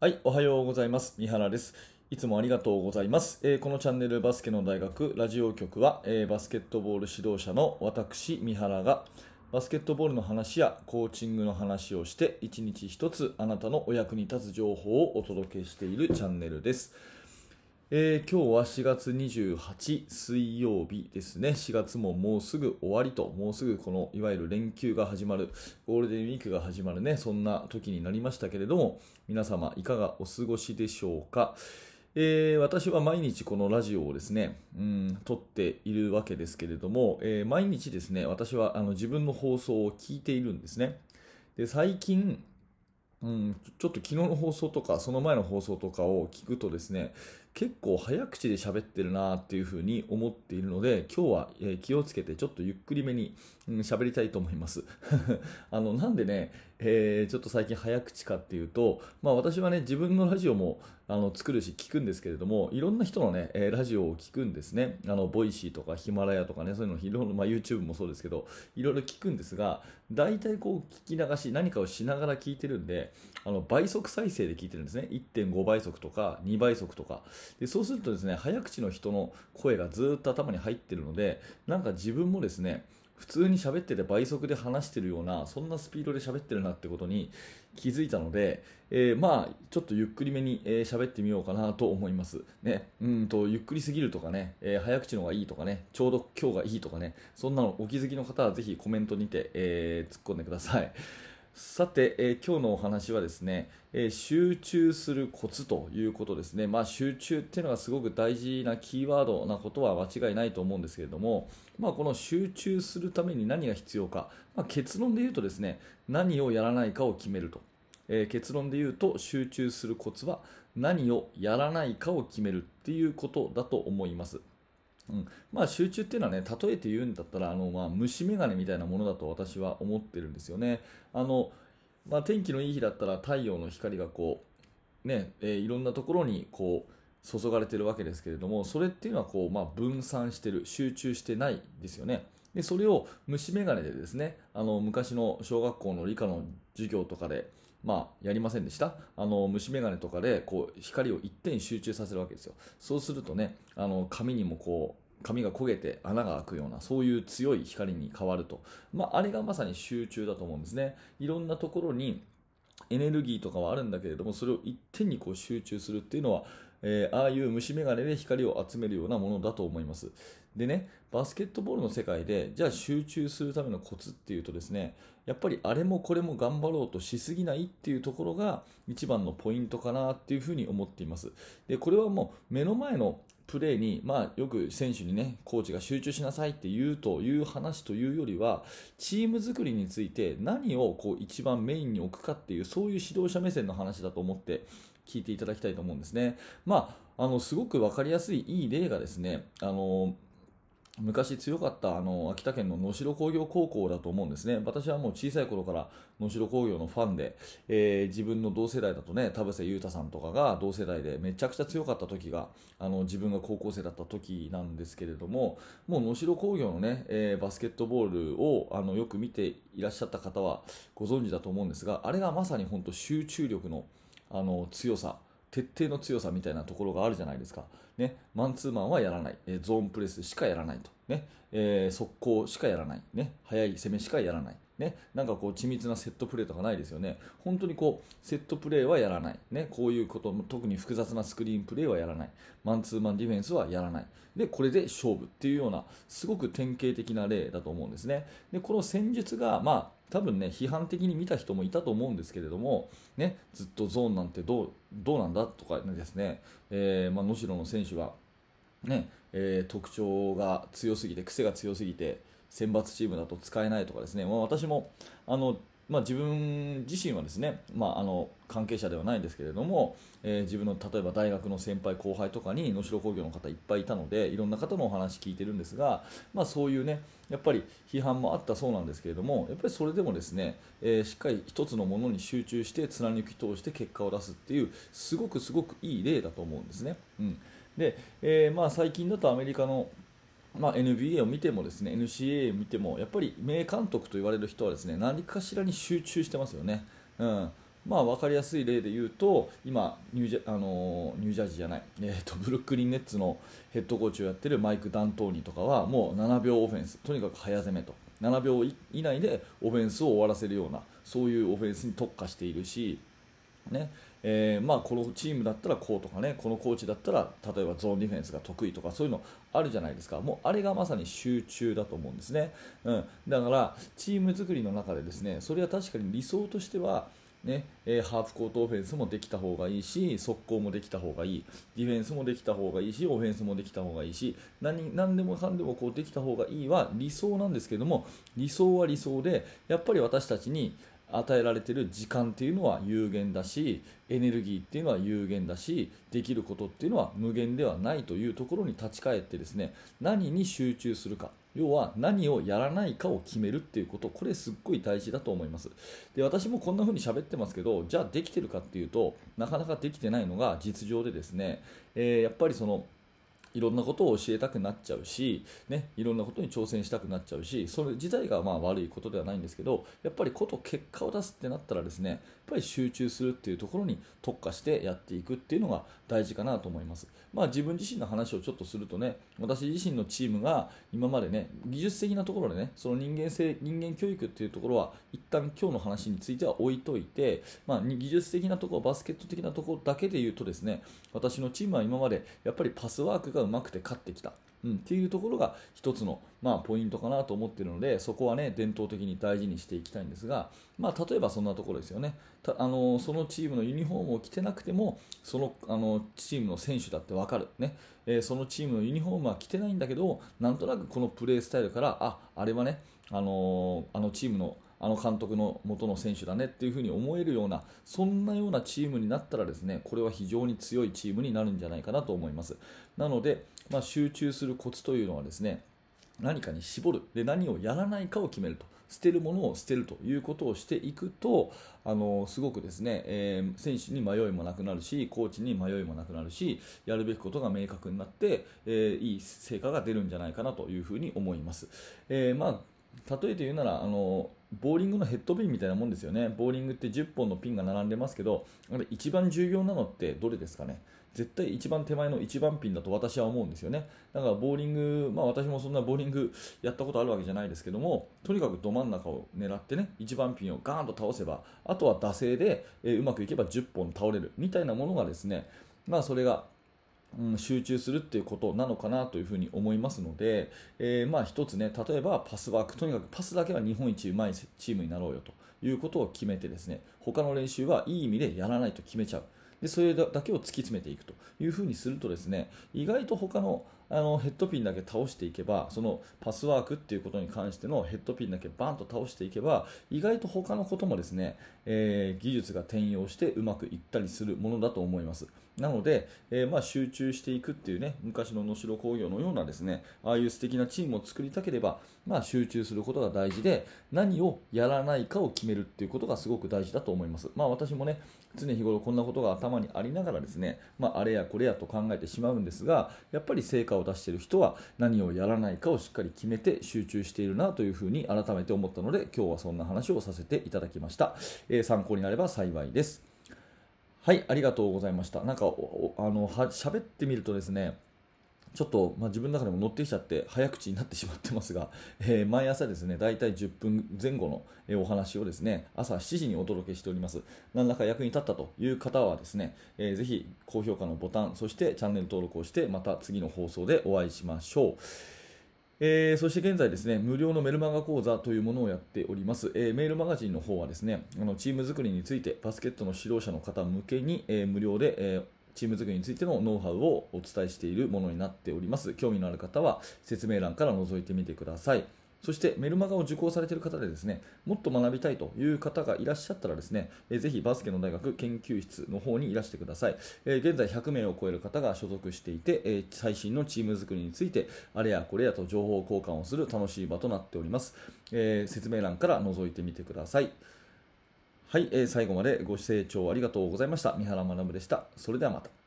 はい、おはようございます。三原です。いつもありがとうございます。えーこのチャンネルバスケの大学ラジオ局は、えーバスケットボール指導者の私、三原がバスケットボールの話やコーチングの話をして一日一つあなたのお役に立つ情報をお届けしているチャンネルです。えー今日は4月28水曜日ですね。4月ももうすぐ終わりと、もうすぐこのいわゆる連休が始まる、ゴールデンウィークが始まるね、そんな時になりましたけれども、皆様いかがお過ごしでしょうか？えー私は毎日このラジオをですね、うん、撮っているわけですけれども、えー毎日ですね、私はあの自分の放送を聞いているんですね。で、最近、うん、ちょっと昨日の放送とかその前の放送とかを聞くとですね結構早口で喋ってるなっていうふうに思っているので今日は、気をつけてちょっとゆっくりめに喋、りたいと思います。あのなんでね、えーちょっと最近早口かっていうと、まあ、私はね自分のラジオもあの作るし聞くんですけれどもいろんな人のね、ラジオを聞くんですね。あのボイシーとかヒマラヤとかねそういうのいろいろ、まあ、YouTube もそうですけどいろいろ聞くんですが大体こう聞き流し何かをしながら聞いてるんであの倍速再生で聞いてるんですね。1.5倍速とか2倍速とか。でそうするとですね早口の人の声がずっと頭に入ってるのでなんか自分もですね普通に喋ってて倍速で話してるようなそんなスピードで喋ってるなってことに気づいたので、えーまあちょっとゆっくりめに喋、えー喋ってみようかなと思います。ねうんとゆっくりすぎるとかね、えー早口の方がいいとかねちょうど今日がいいとかねそんなのお気づきの方はぜひコメントにて、えー突っ込んでください。さて、えー今日のお話はですね、えー集中するコツということですね、まあ、集中っていうのがすごく大事なキーワードなことは間違いないと思うんですけれども、まあ、この集中するために何が必要か、まあ、結論で言うとですね何をやらないかを決めると、えー結論で言うと集中するコツは何をやらないかを決めるっていうことだと思います。うんまあ、集中っていうのはね、例えて言うんだったら、あのまあ、虫眼鏡みたいなものだと私は思ってるんですよね。あのまあ、天気のいい日だったら太陽の光がこう、ねえーいろんなところにこう注がれてるわけですけれども、それっていうのはこう、まあ、分散してる、集中してないですよね。でそれを虫眼鏡でですねあの昔の小学校の理科の授業とかで、まあ、やりませんでした。あの虫眼鏡とかでこう光を一点集中させるわけですよ。そうするとねあの紙にもこう髪が焦げて穴が開くようなそういう強い光に変わると、まあ、あれがまさに集中だと思うんですね。いろんなところにエネルギーとかはあるんだけれどもそれを一点にこう集中するっていうのは、えーああいう虫眼鏡で光を集めるようなものだと思います。でねバスケットボールの世界でじゃあ集中するためのコツっていうとですねやっぱりあれもこれも頑張ろうとしすぎないっていうところが一番のポイントかなっていうふうに思っています。でこれはもう目の前のプレーに、まあ、よく選手にねコーチが集中しなさいって言うという話というよりはチーム作りについて何をこう一番メインに置くかっていうそういう指導者目線の話だと思って聞いていただきたいと思うんですね。まあ、あのすごく分かりやすいいい例がですねあの昔強かったあの秋田県の能代工業高校だと思うんですね、私はもう小さい頃から能代工業のファンで、えー自分の同世代だとね田臥勇太さんとかが同世代でめちゃくちゃ強かった時があの自分が高校生だった時なんですけれども、もう能代工業のね、えーバスケットボールをあのよく見ていらっしゃった方はご存知だと思うんですが、あれがまさに本当集中力のあの強さ。徹底の強さみたいなところがあるじゃないですか、ね、マンツーマンはやらない、えーゾーンプレスしかやらないと、ねえー速攻しかやらない、ね、速い攻めしかやらない、ね、なんかこう緻密なセットプレーとかないですよね、本当にこうセットプレーはやらない、ね、こういうこと、特に複雑なスクリーンプレーはやらない、マンツーマンディフェンスはやらない、でこれで勝負っていうような、すごく典型的な例だと思うんですね。でこの戦術が、まあ多分ね批判的に見た人もいたと思うんですけれども、ね、ずっとゾーンなんてどうどうなんだとかですね、えーまあ、能代の選手が、ねえー特徴が強すぎて癖が強すぎて選抜チームだと使えないとかですね、まあ、私もあの、まあ、自分自身はですね、まあ、あの関係者ではないんですけれども、えー自分の例えば大学の先輩後輩とかに能代工業の方いっぱいいたのでいろんな方のお話聞いてるんですが、まあ、そういうねやっぱり批判もあったそうなんですけれどもやっぱりそれでもですね、えーしっかり一つのものに集中して貫き通して結果を出すっていうすごくすごくいい例だと思うんですね。うんでえーまあ、最近だとアメリカのまあ、NBA を見てもですね NCAA を見てもやっぱり名監督と言われる人はですね何かしらに集中してますよね。うん。まあ、分かりやすい例で言うと今ニュージャあのニュージャージーじゃない、えーと、ブルックリン・ネッツのヘッドコーチをやっているマイク・ダントーニとかはもう7秒オフェンス。とにかく早攻めと。7秒以内でオフェンスを終わらせるようなそういうオフェンスに特化しているし、ね。えー、まあ、このチームだったらこうとかねこのコーチだったら例えばゾーンディフェンスが得意とかそういうのあるじゃないですか。もうあれがまさに集中だと思うんですね、うん、だからチーム作りの中でですねそれは確かに理想としてはねえー、ハーフコートオフェンスもできた方がいいし速攻もできた方がいい。ディフェンスもできた方がいいしオフェンスもできた方がいいし。何何でもかんでもこうできた方がいいは理想なんですけども理想は理想でやっぱり私たちに与えられている時間っていうのは有限だしエネルギーっていうのは有限だしできることっていうのは無限ではないというところに立ち返ってですね何に集中するか要は何をやらないかを決めるっていうことこれすっごい大事だと思います。で私もこんな風に喋ってますけどじゃあできてるかっていうとなかなかできてないのが実情でですね、えー、やっぱりそのいろんなことを教えたくなっちゃうし、ね、いろんなことに挑戦したくなっちゃうしそれ自体がまあ悪いことではないんですけどやっぱりこと結果を出すってなったらですねやっぱり集中するっていうところに特化してやっていくっていうのが大事かなと思います、まあ、自分自身の話をちょっとするとね私自身のチームが今までね技術的なところでねその人間性人間教育っていうところは一旦今日の話については置いといて、まあ、技術的なところバスケット的なところだけで言うとですね私のチームは今までやっぱりパスワークががうまくて勝ってきた。うん、っていうところが一つの、まあ、ポイントかなと思っているのでそこは、ね、伝統的に大事にしていきたいんですが、まあ、例えばそんなところですよね。たあのそのチームのユニフォームを着てなくてもそのあのチームの選手だって分かる、ね。えー、そのチームのユニフォームは着てないんだけどなんとなくこのプレースタイルからああれはねあのあのチームのあの監督の元の選手だねっていうふうに思えるようなそんなようなチームになったらですねこれは非常に強いチームになるんじゃないかなと思います。なので、まあ、集中するコツというのはですね何かに絞る。で何をやらないかを決めると。捨てるものを捨てるということをしていくとあのすごくですね、えー、選手に迷いもなくなるしコーチに迷いもなくなるしやるべきことが明確になって、えー、いい成果が出るんじゃないかなというふうに思います。えー、まあ例えて言うならあのボーリングのヘッドピンみたいなもんですよね。ボーリングって10本のピンが並んでますけど、あれ一番重要なのってどれですかね？絶対一番手前の1番ピンだと私は思うんですよね。だからボーリング、まあ私もそんなボーリングやったことあるわけじゃないですけども、とにかくど真ん中を狙ってね、1番ピンをガーンと倒せば、あとは惰性で、えー、うまくいけば10本倒れるみたいなものがですね、まあそれがうん、集中するっていうことなのかなというふうに思いますので、えー、まあ一つね、例えばパスワーク、とにかくパスだけは日本一うまいチームになろうよということを決めてですね、他の練習はいい意味でやらないと決めちゃう。でそれだけを突き詰めていくというふうにするとですね意外と他のあのヘッドピンだけ倒していけばそのパスワークっていうことに関してのヘッドピンだけバンと倒していけば意外と他のこともですね、えー、技術が転用してうまくいったりするものだと思います。なので、えー、まあ、集中していくっていうね、昔の能代工業のようなですね、ああいう素敵なチームを作りたければ、まあ、集中することが大事で、何をやらないかを決めるっていうことがすごく大事だと思います。まあ、私もね、常日頃こんなことが頭にありながらですね、まあ、あれやこれやと考えてしまうんですが、やっぱり成果を出している人は何をやらないかをしっかり決めて集中しているなというふうに改めて思ったので、今日はそんな話をさせていただきました。えー、参考になれば幸いです。はい、ありがとうございました。なんか、あの、は、喋ってみるとですね、ちょっと、まあ、自分の中でも乗ってきちゃって早口になってしまってますが、えー、毎朝ですね、だいたい10分前後の、えお話をですね、朝7時にお届けしております。何らか役に立ったという方はですね、えー、ぜひ高評価のボタン、そしてチャンネル登録をして、また次の放送でお会いしましょう。えー、そして現在ですね、無料のメルマガ講座というものをやっております。えー、メールマガジンの方はですね、あのチーム作りについてバスケットの指導者の方向けに、えー、無料で、えチーム作りについてのノウハウをお伝えしているものになっております。興味のある方は説明欄から覗いてみてください。そしてメルマガを受講されている方でですね、もっと学びたいという方がいらっしゃったらですね、ぜひバスケの大学研究室の方にいらしてください。現在100名を超える方が所属していて、最新のチーム作りについて、あれやこれやと情報交換をする楽しい場となっております。説明欄から覗いてみてください。はい、最後までご清聴ありがとうございました。三原学でした。それではまた。